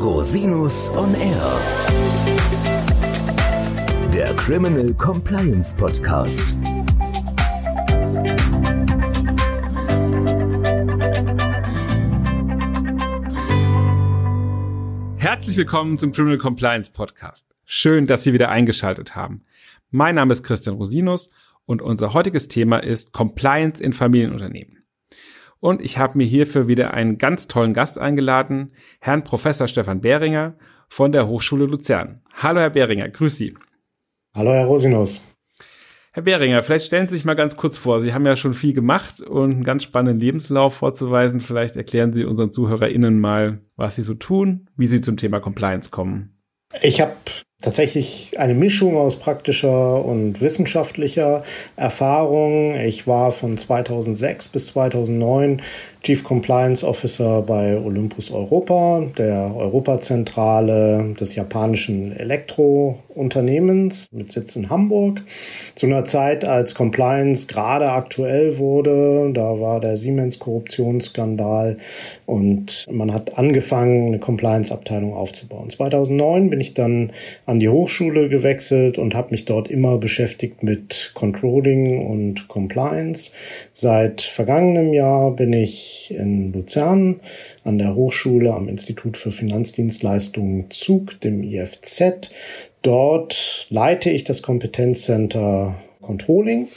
Rosinus on Air. Der Criminal Compliance Podcast. Herzlich willkommen zum Criminal Compliance Podcast. Schön, dass Sie wieder eingeschaltet haben. Mein Name ist Christian Rosinus und unser heutiges Thema ist Compliance in Familienunternehmen. Und ich habe mir hierfür wieder einen ganz tollen Gast eingeladen, Herrn Professor Stefan Behringer von der Hochschule Luzern. Hallo, Herr Behringer, grüß Sie. Hallo, Herr Rosinus. Herr Behringer, vielleicht stellen Sie sich mal ganz kurz vor. Sie haben ja schon viel gemacht und einen ganz spannenden Lebenslauf vorzuweisen. Vielleicht erklären Sie unseren ZuhörerInnen mal, was Sie so tun, wie Sie zum Thema Compliance kommen. Ich habe tatsächlich eine Mischung aus praktischer und wissenschaftlicher Erfahrung. Ich war von 2006 bis 2009 Chief Compliance Officer bei Olympus Europa, der Europazentrale des japanischen Elektrounternehmens mit Sitz in Hamburg. Zu einer Zeit, als Compliance gerade aktuell wurde, da war der Siemens-Korruptionsskandal und man hat angefangen, eine Compliance-Abteilung aufzubauen. 2009 bin ich dann an die Hochschule gewechselt und habe mich dort immer beschäftigt mit Controlling und Compliance. Seit vergangenem Jahr bin ich in Luzern an der Hochschule am Institut für Finanzdienstleistungen Zug, dem IFZ. Dort leite ich das Kompetenzcenter Controlling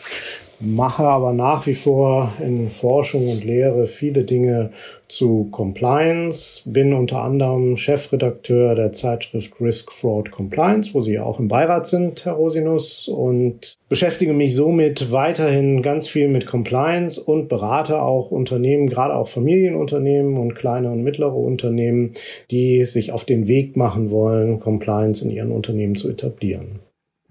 mache aber nach wie vor in Forschung und Lehre viele Dinge zu Compliance, bin unter anderem Chefredakteur der Zeitschrift Risk Fraud Compliance, wo Sie auch im Beirat sind, Herr Rosinus, und beschäftige mich somit weiterhin ganz viel mit Compliance und berate auch Unternehmen, gerade auch Familienunternehmen und kleine und mittlere Unternehmen, die sich auf den Weg machen wollen, Compliance in ihren Unternehmen zu etablieren.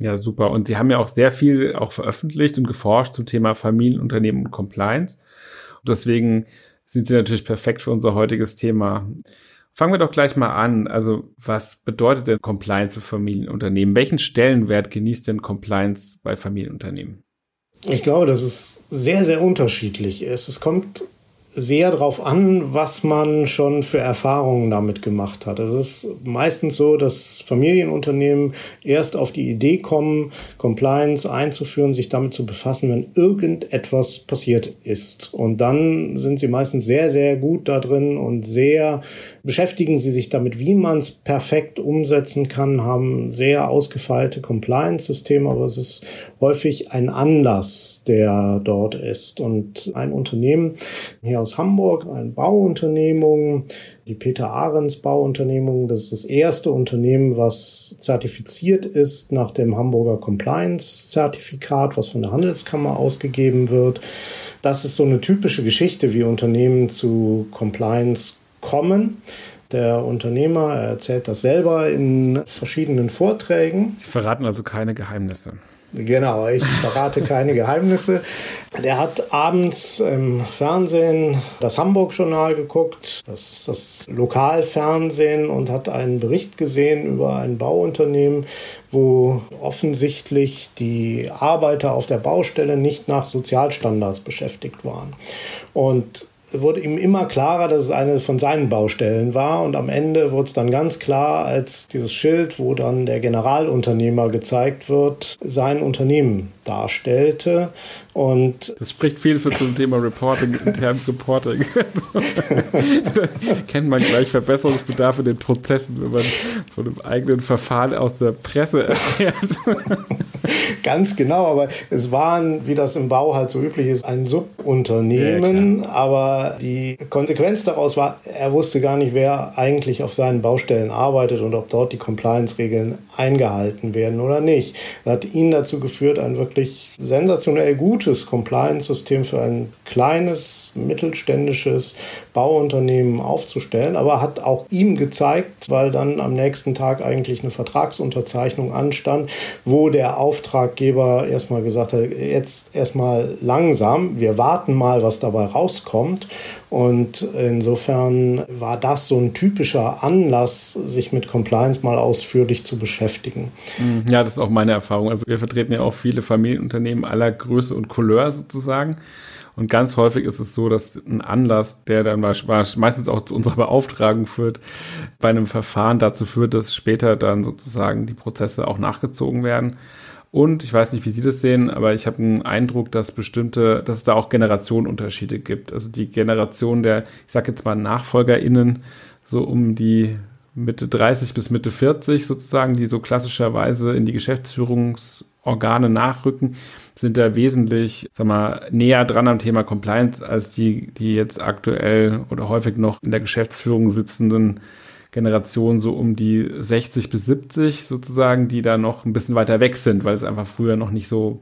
Ja, super. Und Sie haben ja auch sehr viel auch veröffentlicht und geforscht zum Thema Familienunternehmen und Compliance. Und deswegen sind Sie natürlich perfekt für unser heutiges Thema. Fangen wir doch gleich mal an. Also, was bedeutet denn Compliance für Familienunternehmen? Welchen Stellenwert genießt denn Compliance bei Familienunternehmen? Ich glaube, dass es sehr, sehr unterschiedlich ist. Es kommt sehr darauf an, was man schon für Erfahrungen damit gemacht hat. Es ist meistens so, dass Familienunternehmen erst auf die Idee kommen, Compliance einzuführen, sich damit zu befassen, wenn irgendetwas passiert ist. Und dann sind sie meistens sehr, sehr gut da drin und sehr beschäftigen sie sich damit, wie man es perfekt umsetzen kann, haben sehr ausgefeilte Compliance-Systeme, aber es ist häufig ein Anlass, der dort ist. Und ein Unternehmen hier aus Hamburg, eine Bauunternehmung, die Peter Ahrens Bauunternehmung, das ist das erste Unternehmen, was zertifiziert ist nach dem Hamburger Compliance-Zertifikat, was von der Handelskammer ausgegeben wird. Das ist so eine typische Geschichte, wie Unternehmen zu Compliance kommen. Der Unternehmer erzählt das selber in verschiedenen Vorträgen. Sie verraten also keine Geheimnisse. Genau, ich verrate keine Geheimnisse. Der hat abends im Fernsehen das Hamburg-Journal geguckt, das ist das Lokalfernsehen, und hat einen Bericht gesehen über ein Bauunternehmen, wo offensichtlich die Arbeiter auf der Baustelle nicht nach Sozialstandards beschäftigt waren. Und wurde ihm immer klarer, dass es eine von seinen Baustellen war. Und am Ende wurde es dann ganz klar, als dieses Schild, wo dann der Generalunternehmer gezeigt wird, sein Unternehmen darstellte. Und das spricht viel für zum Thema Reporting, intern Reporting. kennt man gleich Verbesserungsbedarf in den Prozessen, wenn man von einem eigenen Verfahren aus der Presse erfährt. Ganz genau, aber es waren, wie das im Bau halt so üblich ist, ein Subunternehmen. Ja, aber die Konsequenz daraus war, er wusste gar nicht, wer eigentlich auf seinen Baustellen arbeitet und ob dort die Compliance-Regeln eingehalten werden oder nicht. Das hat ihn dazu geführt, ein wirklich sensationell gutes Compliance-System für ein kleines, mittelständisches Bauunternehmen aufzustellen, aber hat auch ihm gezeigt, weil dann am nächsten Tag eigentlich eine Vertragsunterzeichnung anstand, wo der Auftraggeber erstmal gesagt hat, jetzt erstmal langsam, wir warten mal, was dabei rauskommt. Und insofern war das so ein typischer Anlass, sich mit Compliance mal ausführlich zu beschäftigen. Mhm. Ja, das ist auch meine Erfahrung. Also wir vertreten ja auch viele Familienunternehmen aller Größe und Couleur sozusagen. Und ganz häufig ist es so, dass ein Anlass, der dann meistens auch zu unserer Beauftragung führt, bei einem Verfahren dazu führt, dass später dann sozusagen die Prozesse auch nachgezogen werden. Und ich weiß nicht, wie Sie das sehen, aber ich habe einen Eindruck, dass bestimmte, dass es da auch Generationenunterschiede gibt. Also die Generation der, ich sage jetzt mal NachfolgerInnen, so um die Mitte 30 bis Mitte 40 sozusagen, die so klassischerweise in die Geschäftsführungsorgane nachrücken, sind da wesentlich, sag mal, näher dran am Thema Compliance als die, die jetzt aktuell oder häufig noch in der Geschäftsführung sitzenden Generation so um die 60 bis 70 sozusagen, die da noch ein bisschen weiter weg sind, weil es einfach früher noch nicht so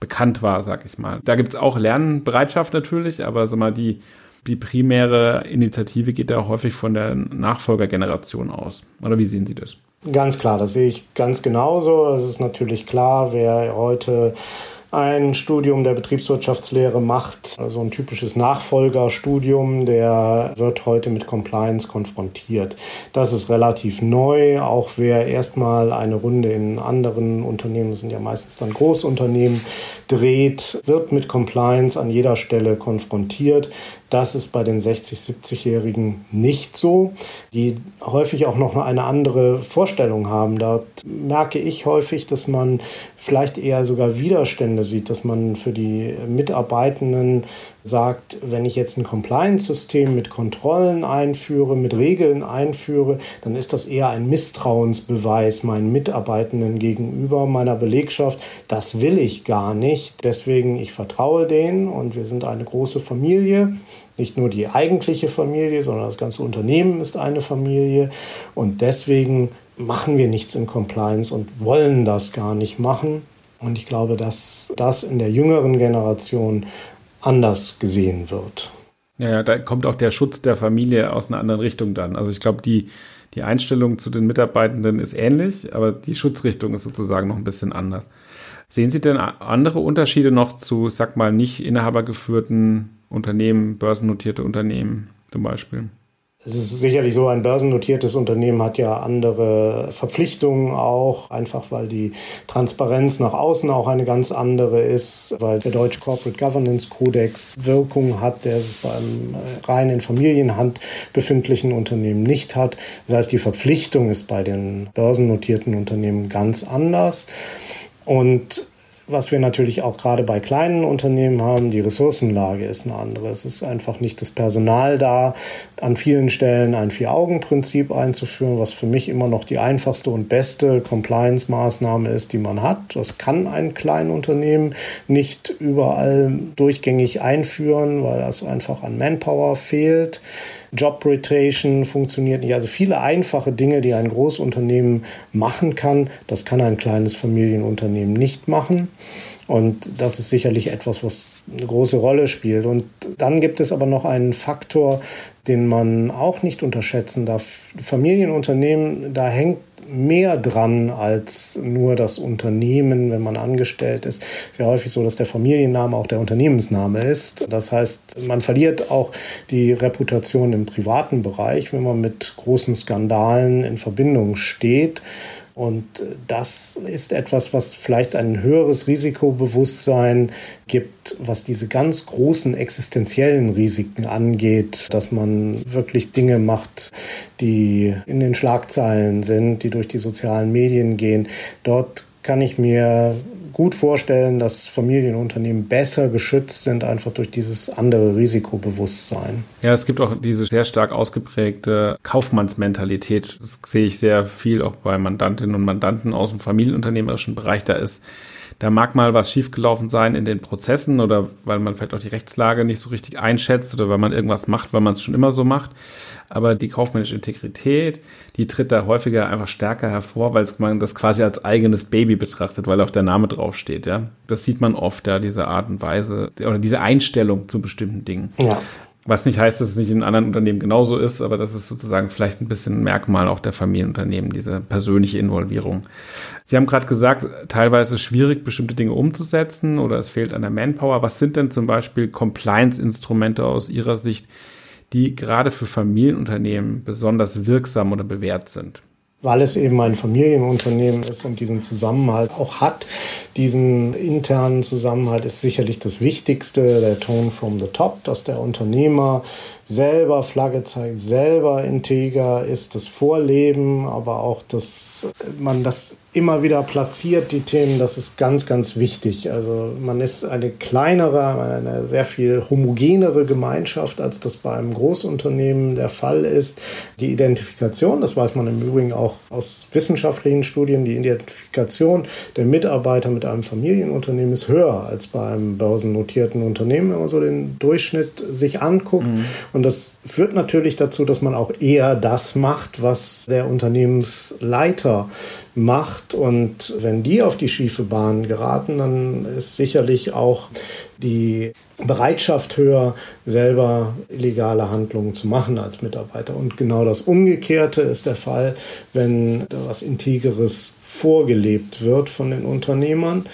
bekannt war, sag ich mal. Da gibt es auch Lernbereitschaft natürlich, aber sag mal, die, die primäre Initiative geht da häufig von der Nachfolgergeneration aus. Oder wie sehen Sie das? Ganz klar, das sehe ich ganz genauso. Es ist natürlich klar, wer heute ein Studium der Betriebswirtschaftslehre macht, also ein typisches Nachfolgerstudium, der wird heute mit Compliance konfrontiert. Das ist relativ neu. Auch wer erstmal eine Runde in anderen Unternehmen, das sind ja meistens dann Großunternehmen, dreht, wird mit Compliance an jeder Stelle konfrontiert. Das ist bei den 60-, 70-Jährigen nicht so, die häufig auch noch eine andere Vorstellung haben. Da merke ich häufig, dass man vielleicht eher sogar Widerstände sieht, dass man für die Mitarbeitenden sagt, wenn ich jetzt ein Compliance-System mit Kontrollen einführe, mit Regeln einführe, dann ist das eher ein Misstrauensbeweis meinen Mitarbeitenden gegenüber, meiner Belegschaft. Das will ich gar nicht. Deswegen, ich vertraue denen und wir sind eine große Familie. Nicht nur die eigentliche Familie, sondern das ganze Unternehmen ist eine Familie. Und deswegen machen wir nichts in Compliance und wollen das gar nicht machen. Und ich glaube, dass das in der jüngeren Generation anders gesehen wird. Ja, ja, da kommt auch der Schutz der Familie aus einer anderen Richtung dann. Also ich glaube, die, die Einstellung zu den Mitarbeitenden ist ähnlich, aber die Schutzrichtung ist sozusagen noch ein bisschen anders. Sehen Sie denn andere Unterschiede noch zu, sag mal, nicht inhabergeführten Unternehmen, börsennotierte Unternehmen zum Beispiel? Es ist sicherlich so, ein börsennotiertes Unternehmen hat ja andere Verpflichtungen auch, einfach weil die Transparenz nach außen auch eine ganz andere ist, weil der deutsche Corporate Governance Kodex Wirkung hat, der es beim rein in Familienhand befindlichen Unternehmen nicht hat. Das heißt, die Verpflichtung ist bei den börsennotierten Unternehmen ganz anders. Und was wir natürlich auch gerade bei kleinen Unternehmen haben, die Ressourcenlage ist eine andere. Es ist einfach nicht das Personal da, an vielen Stellen ein Vier-Augen-Prinzip einzuführen, was für mich immer noch die einfachste und beste Compliance-Maßnahme ist, die man hat. Das kann ein kleines Unternehmen nicht überall durchgängig einführen, weil das einfach an Manpower fehlt. Job Rotation funktioniert nicht. Also viele einfache Dinge, die ein Großunternehmen machen kann, das kann ein kleines Familienunternehmen nicht machen. Und das ist sicherlich etwas, was eine große Rolle spielt. Und dann gibt es aber noch einen Faktor, den man auch nicht unterschätzen darf. Familienunternehmen, da hängt mehr dran als nur das Unternehmen, wenn man angestellt ist. Es ist ja häufig so, dass der Familienname auch der Unternehmensname ist. Das heißt, man verliert auch die Reputation im privaten Bereich, wenn man mit großen Skandalen in Verbindung steht. Und das ist etwas, was vielleicht ein höheres Risikobewusstsein gibt, was diese ganz großen existenziellen Risiken angeht, dass man wirklich Dinge macht, die in den Schlagzeilen sind, die durch die sozialen Medien gehen. Dort kann ich mir gut vorstellen, dass Familienunternehmen besser geschützt sind, einfach durch dieses andere Risikobewusstsein. Ja, es gibt auch diese sehr stark ausgeprägte Kaufmannsmentalität. Das sehe ich sehr viel auch bei Mandantinnen und Mandanten aus dem familienunternehmerischen Bereich. Da ist da mag mal was schiefgelaufen sein in den Prozessen oder weil man vielleicht auch die Rechtslage nicht so richtig einschätzt oder weil man irgendwas macht, weil man es schon immer so macht. Aber die kaufmännische Integrität, die tritt da häufiger einfach stärker hervor, weil man das quasi als eigenes Baby betrachtet, weil auch der Name draufsteht, ja. Das sieht man oft, ja, diese Art und Weise oder diese Einstellung zu bestimmten Dingen. Ja. Was nicht heißt, dass es nicht in anderen Unternehmen genauso ist, aber das ist sozusagen vielleicht ein bisschen ein Merkmal auch der Familienunternehmen, diese persönliche Involvierung. Sie haben gerade gesagt, teilweise schwierig, bestimmte Dinge umzusetzen oder es fehlt an der Manpower. Was sind denn zum Beispiel Compliance-Instrumente aus Ihrer Sicht, die gerade für Familienunternehmen besonders wirksam oder bewährt sind? Weil es eben ein Familienunternehmen ist und diesen Zusammenhalt auch hat. Diesen internen Zusammenhalt ist sicherlich das Wichtigste, der Tone from the top, dass der Unternehmer selber Flagge zeigt, selber integer ist, das Vorleben, aber auch, dass man das immer wieder platziert, die Themen, das ist ganz, ganz wichtig. Also man ist eine kleinere, eine sehr viel homogenere Gemeinschaft, als das bei einem Großunternehmen der Fall ist. Die Identifikation, das weiß man im Übrigen auch aus wissenschaftlichen Studien, die Identifikation der Mitarbeiter mit einem Familienunternehmen ist höher als bei einem börsennotierten Unternehmen, wenn man so den Durchschnitt sich anguckt. Mhm. Und das führt natürlich dazu, dass man auch eher das macht, was der Unternehmensleiter macht. Und wenn die auf die schiefe Bahn geraten, dann ist sicherlich auch die Bereitschaft höher, selber illegale Handlungen zu machen als Mitarbeiter. Und genau das Umgekehrte ist der Fall, wenn was Integeres vorgelebt wird von den Unternehmern.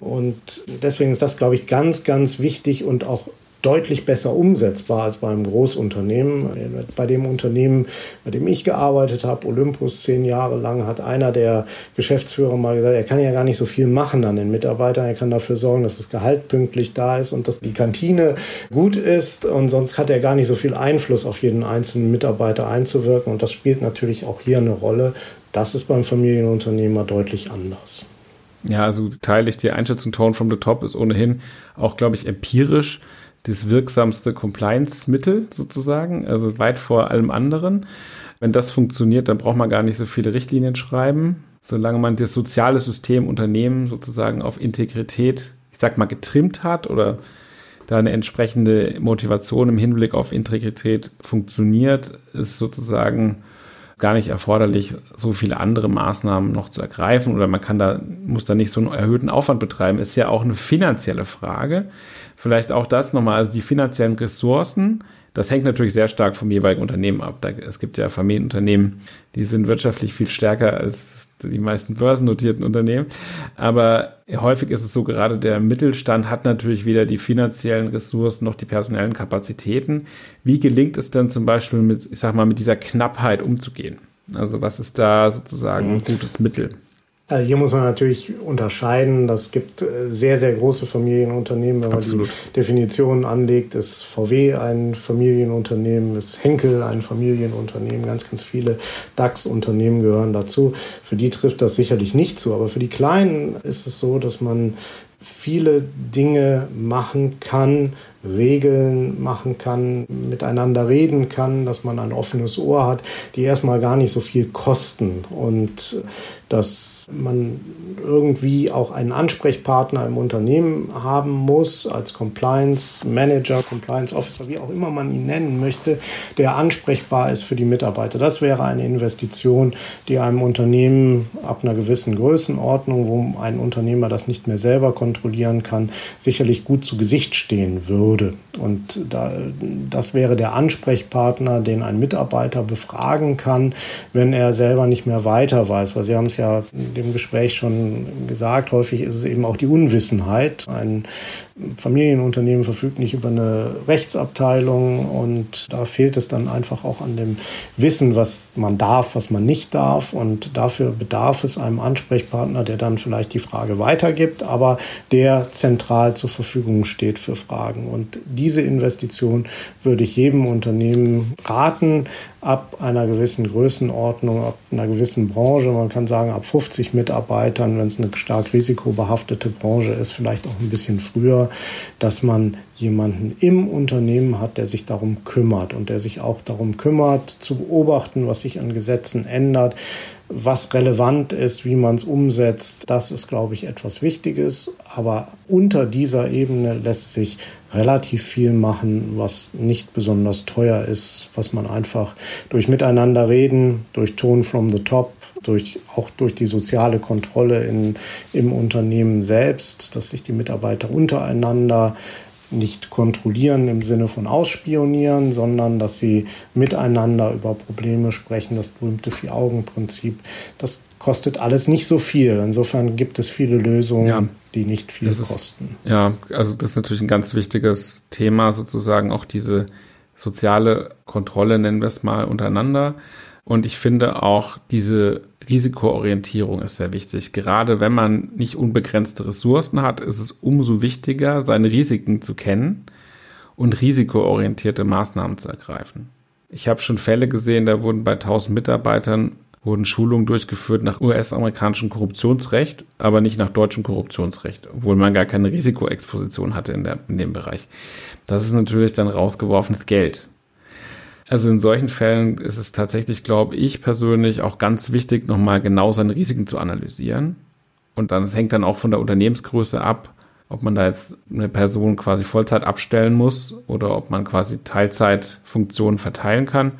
Und deswegen ist das, glaube ich, ganz, ganz wichtig und auch deutlich besser umsetzbar als beim Großunternehmen. Bei dem Unternehmen, bei dem ich gearbeitet habe, Olympus zehn Jahre lang, hat einer der Geschäftsführer mal gesagt, er kann ja gar nicht so viel machen an den Mitarbeitern. Er kann dafür sorgen, dass das Gehalt pünktlich da ist und dass die Kantine gut ist. Und sonst hat er gar nicht so viel Einfluss auf jeden einzelnen Mitarbeiter einzuwirken. Und das spielt natürlich auch hier eine Rolle. Das ist beim Familienunternehmer deutlich anders. Ja, also teile ich die Einschätzung Tone from the Top ist ohnehin auch, glaube ich, empirisch das wirksamste Compliance-Mittel sozusagen, also weit vor allem anderen. Wenn das funktioniert, dann braucht man gar nicht so viele Richtlinien schreiben. Solange man das soziale System Unternehmen sozusagen auf Integrität, ich sag mal, getrimmt hat oder da eine entsprechende Motivation im Hinblick auf Integrität funktioniert, ist sozusagen gar nicht erforderlich, so viele andere Maßnahmen noch zu ergreifen oder man kann da, muss da nicht so einen erhöhten Aufwand betreiben. Ist ja auch eine finanzielle Frage. Vielleicht auch das nochmal, also die finanziellen Ressourcen, das hängt natürlich sehr stark vom jeweiligen Unternehmen ab. Da, es gibt ja Familienunternehmen, die sind wirtschaftlich viel stärker als die meisten börsennotierten Unternehmen. Aber häufig ist es so, gerade der Mittelstand hat natürlich weder die finanziellen Ressourcen noch die personellen Kapazitäten. Wie gelingt es denn zum Beispiel mit, ich sag mal, mit dieser Knappheit umzugehen? Also was ist da sozusagen ein gutes Mittel? Also hier muss man natürlich unterscheiden. Das gibt äh, sehr, sehr große Familienunternehmen. Wenn man Absolut. die Definition anlegt, ist VW ein Familienunternehmen, ist Henkel ein Familienunternehmen. Ganz, ganz viele DAX-Unternehmen gehören dazu. Für die trifft das sicherlich nicht zu. Aber für die Kleinen ist es so, dass man viele Dinge machen kann, Regeln machen kann, miteinander reden kann, dass man ein offenes Ohr hat, die erstmal gar nicht so viel kosten und dass man irgendwie auch einen Ansprechpartner im Unternehmen haben muss, als Compliance Manager, Compliance Officer, wie auch immer man ihn nennen möchte, der ansprechbar ist für die Mitarbeiter. Das wäre eine Investition, die einem Unternehmen ab einer gewissen Größenordnung, wo ein Unternehmer das nicht mehr selber kontrollieren kann, sicherlich gut zu Gesicht stehen würde würde. Und da, das wäre der Ansprechpartner, den ein Mitarbeiter befragen kann, wenn er selber nicht mehr weiter weiß. Weil Sie haben es ja in dem Gespräch schon gesagt, häufig ist es eben auch die Unwissenheit. Ein Familienunternehmen verfügt nicht über eine Rechtsabteilung und da fehlt es dann einfach auch an dem Wissen, was man darf, was man nicht darf. Und dafür bedarf es einem Ansprechpartner, der dann vielleicht die Frage weitergibt, aber der zentral zur Verfügung steht für Fragen. Und diese Investition würde ich jedem Unternehmen raten, ab einer gewissen Größenordnung, ab einer gewissen Branche, man kann sagen ab 50 Mitarbeitern, wenn es eine stark risikobehaftete Branche ist, vielleicht auch ein bisschen früher, dass man jemanden im Unternehmen hat, der sich darum kümmert und der sich auch darum kümmert, zu beobachten, was sich an Gesetzen ändert, was relevant ist, wie man es umsetzt. Das ist, glaube ich, etwas Wichtiges. Aber unter dieser Ebene lässt sich relativ viel machen, was nicht besonders teuer ist, was man einfach durch Miteinander reden, durch Tone from the Top, durch, auch durch die soziale Kontrolle in, im Unternehmen selbst, dass sich die Mitarbeiter untereinander nicht kontrollieren im Sinne von ausspionieren, sondern dass sie miteinander über Probleme sprechen, das berühmte Vier-Augen-Prinzip. Das kostet alles nicht so viel. Insofern gibt es viele Lösungen, ja, die nicht viel ist, kosten. Ja, also das ist natürlich ein ganz wichtiges Thema, sozusagen auch diese soziale Kontrolle, nennen wir es mal, untereinander. Und ich finde auch diese Risikoorientierung ist sehr wichtig. Gerade wenn man nicht unbegrenzte Ressourcen hat, ist es umso wichtiger, seine Risiken zu kennen und risikoorientierte Maßnahmen zu ergreifen. Ich habe schon Fälle gesehen, da wurden bei 1000 Mitarbeitern wurden Schulungen durchgeführt nach US-amerikanischem Korruptionsrecht, aber nicht nach deutschem Korruptionsrecht, obwohl man gar keine Risikoexposition hatte in, der, in dem Bereich. Das ist natürlich dann rausgeworfenes Geld. Also in solchen Fällen ist es tatsächlich, glaube ich persönlich, auch ganz wichtig, nochmal genau seine Risiken zu analysieren. Und dann hängt dann auch von der Unternehmensgröße ab, ob man da jetzt eine Person quasi Vollzeit abstellen muss oder ob man quasi Teilzeitfunktionen verteilen kann.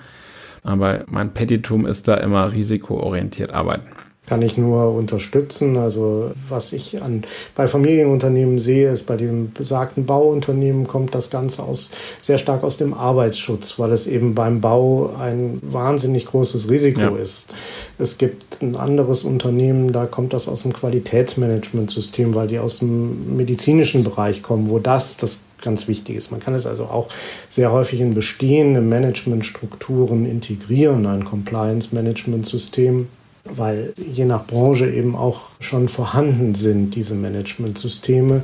Aber mein Petitum ist da immer risikoorientiert arbeiten kann ich nur unterstützen. Also was ich an, bei Familienunternehmen sehe, ist bei dem besagten Bauunternehmen kommt das Ganze aus, sehr stark aus dem Arbeitsschutz, weil es eben beim Bau ein wahnsinnig großes Risiko ja. ist. Es gibt ein anderes Unternehmen, da kommt das aus dem Qualitätsmanagementsystem, weil die aus dem medizinischen Bereich kommen, wo das das ganz wichtig ist. Man kann es also auch sehr häufig in bestehende Managementstrukturen integrieren, ein Compliance-Management-System weil je nach Branche eben auch schon vorhanden sind, diese Managementsysteme.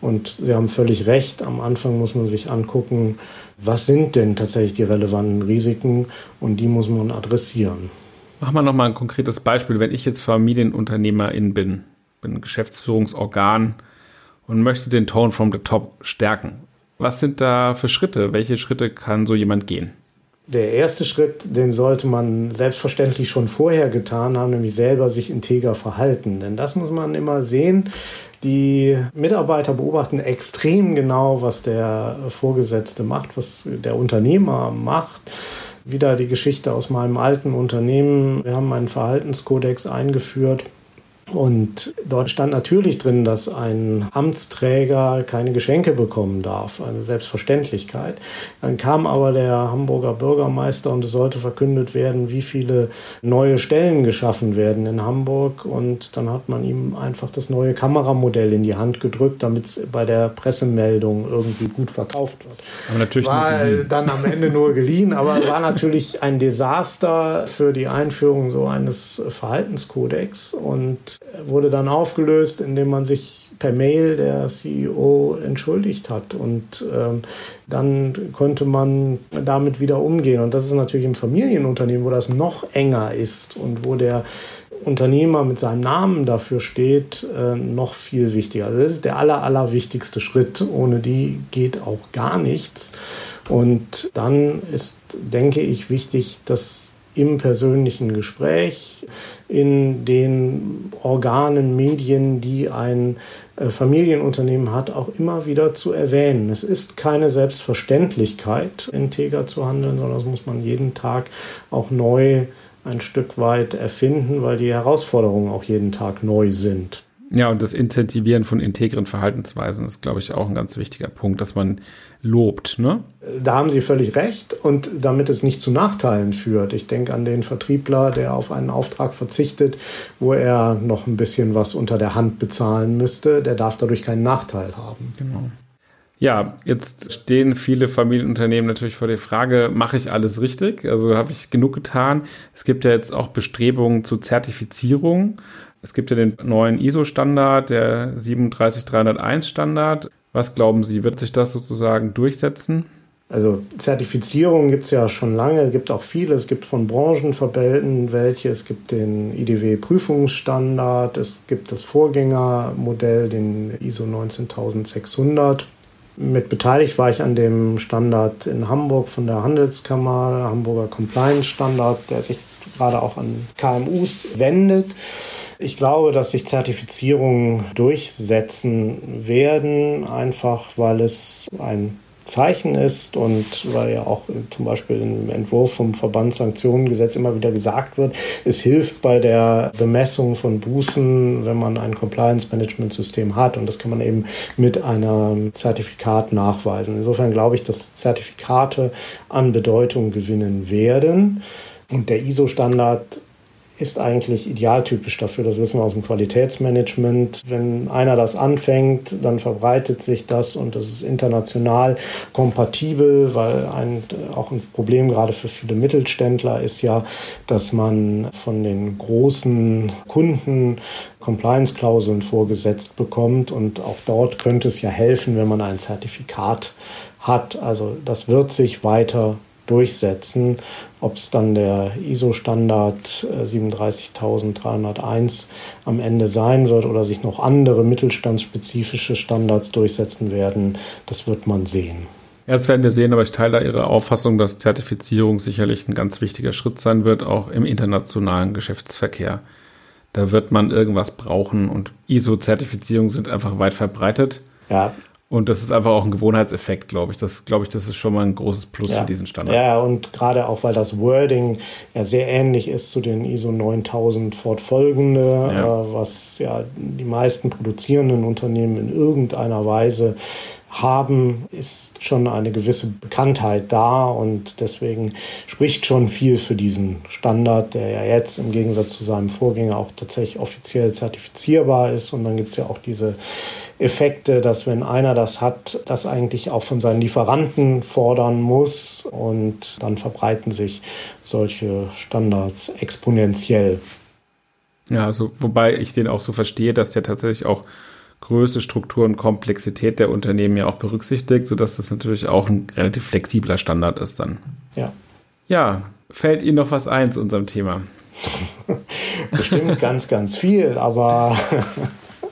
Und Sie haben völlig recht, am Anfang muss man sich angucken, was sind denn tatsächlich die relevanten Risiken und die muss man adressieren. Machen wir nochmal ein konkretes Beispiel. Wenn ich jetzt Familienunternehmerin bin, bin Geschäftsführungsorgan und möchte den Tone from the Top stärken, was sind da für Schritte? Welche Schritte kann so jemand gehen? der erste Schritt, den sollte man selbstverständlich schon vorher getan haben, nämlich selber sich integer verhalten. Denn das muss man immer sehen. Die Mitarbeiter beobachten extrem genau, was der Vorgesetzte macht, was der Unternehmer macht. Wieder die Geschichte aus meinem alten Unternehmen. Wir haben einen Verhaltenskodex eingeführt und dort stand natürlich drin, dass ein Amtsträger keine Geschenke bekommen darf, eine Selbstverständlichkeit. Dann kam aber der Hamburger Bürgermeister und es sollte verkündet werden, wie viele neue Stellen geschaffen werden in Hamburg. Und dann hat man ihm einfach das neue Kameramodell in die Hand gedrückt, damit es bei der Pressemeldung irgendwie gut verkauft wird. Aber natürlich war dann am Ende nur geliehen, aber war natürlich ein Desaster für die Einführung so eines Verhaltenskodex und wurde dann aufgelöst, indem man sich per Mail der CEO entschuldigt hat. Und ähm, dann konnte man damit wieder umgehen. Und das ist natürlich im Familienunternehmen, wo das noch enger ist und wo der Unternehmer mit seinem Namen dafür steht, äh, noch viel wichtiger. Also das ist der aller, aller wichtigste Schritt. Ohne die geht auch gar nichts. Und dann ist, denke ich, wichtig, dass im persönlichen Gespräch, in den Organen, Medien, die ein äh, Familienunternehmen hat, auch immer wieder zu erwähnen. Es ist keine Selbstverständlichkeit, integer zu handeln, sondern das muss man jeden Tag auch neu ein Stück weit erfinden, weil die Herausforderungen auch jeden Tag neu sind. Ja, und das Incentivieren von integren Verhaltensweisen ist, glaube ich, auch ein ganz wichtiger Punkt, dass man lobt. Ne? Da haben Sie völlig recht. Und damit es nicht zu Nachteilen führt. Ich denke an den Vertriebler, der auf einen Auftrag verzichtet, wo er noch ein bisschen was unter der Hand bezahlen müsste. Der darf dadurch keinen Nachteil haben. Genau. Ja, jetzt stehen viele Familienunternehmen natürlich vor der Frage, mache ich alles richtig? Also habe ich genug getan? Es gibt ja jetzt auch Bestrebungen zu Zertifizierung. Es gibt ja den neuen ISO-Standard, der 37301-Standard. Was glauben Sie, wird sich das sozusagen durchsetzen? Also Zertifizierungen gibt es ja schon lange, es gibt auch viele. Es gibt von Branchenverbänden welche, es gibt den IDW-Prüfungsstandard, es gibt das Vorgängermodell, den ISO 19600. Mit beteiligt war ich an dem Standard in Hamburg von der Handelskammer, Hamburger Compliance Standard, der sich gerade auch an KMUs wendet. Ich glaube, dass sich Zertifizierungen durchsetzen werden, einfach weil es ein Zeichen ist und weil ja auch zum Beispiel im Entwurf vom Verbandssanktionengesetz immer wieder gesagt wird, es hilft bei der Bemessung von Bußen, wenn man ein Compliance-Management-System hat und das kann man eben mit einem Zertifikat nachweisen. Insofern glaube ich, dass Zertifikate an Bedeutung gewinnen werden und der ISO-Standard ist eigentlich idealtypisch dafür. Das wissen wir aus dem Qualitätsmanagement. Wenn einer das anfängt, dann verbreitet sich das und das ist international kompatibel, weil ein, auch ein Problem gerade für viele Mittelständler ist ja, dass man von den großen Kunden Compliance-Klauseln vorgesetzt bekommt und auch dort könnte es ja helfen, wenn man ein Zertifikat hat. Also das wird sich weiter durchsetzen. Ob es dann der ISO-Standard 37301 äh, am Ende sein wird oder sich noch andere mittelstandsspezifische Standards durchsetzen werden, das wird man sehen. Erst werden wir sehen, aber ich teile Ihre Auffassung, dass Zertifizierung sicherlich ein ganz wichtiger Schritt sein wird, auch im internationalen Geschäftsverkehr. Da wird man irgendwas brauchen und ISO-Zertifizierungen sind einfach weit verbreitet. Ja, und das ist einfach auch ein Gewohnheitseffekt, glaube ich. Das glaube ich, das ist schon mal ein großes Plus ja. für diesen Standard. Ja, und gerade auch, weil das Wording ja sehr ähnlich ist zu den ISO 9000 fortfolgende, ja. Äh, was ja die meisten produzierenden Unternehmen in irgendeiner Weise haben, ist schon eine gewisse Bekanntheit da und deswegen spricht schon viel für diesen Standard, der ja jetzt im Gegensatz zu seinem Vorgänger auch tatsächlich offiziell zertifizierbar ist. Und dann gibt es ja auch diese Effekte, dass wenn einer das hat, das eigentlich auch von seinen Lieferanten fordern muss und dann verbreiten sich solche Standards exponentiell. Ja, also wobei ich den auch so verstehe, dass der tatsächlich auch Größe, Struktur und Komplexität der Unternehmen ja auch berücksichtigt, sodass das natürlich auch ein relativ flexibler Standard ist dann. Ja. Ja, fällt Ihnen noch was ein zu unserem Thema? Bestimmt ganz, ganz viel, aber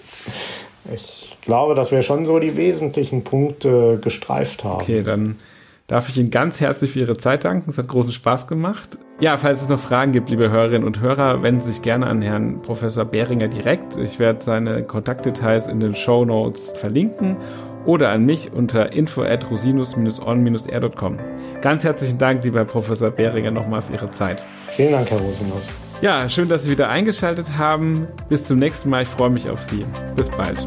ich glaube, dass wir schon so die wesentlichen Punkte gestreift haben. Okay, dann darf ich Ihnen ganz herzlich für Ihre Zeit danken. Es hat großen Spaß gemacht. Ja, falls es noch Fragen gibt, liebe Hörerinnen und Hörer, wenden Sie sich gerne an Herrn Professor Behringer direkt. Ich werde seine Kontaktdetails in den Show Notes verlinken oder an mich unter info at rosinus-on-r.com. Ganz herzlichen Dank, lieber Professor Behringer, nochmal für Ihre Zeit. Vielen Dank, Herr Rosinus. Ja, schön, dass Sie wieder eingeschaltet haben. Bis zum nächsten Mal. Ich freue mich auf Sie. Bis bald.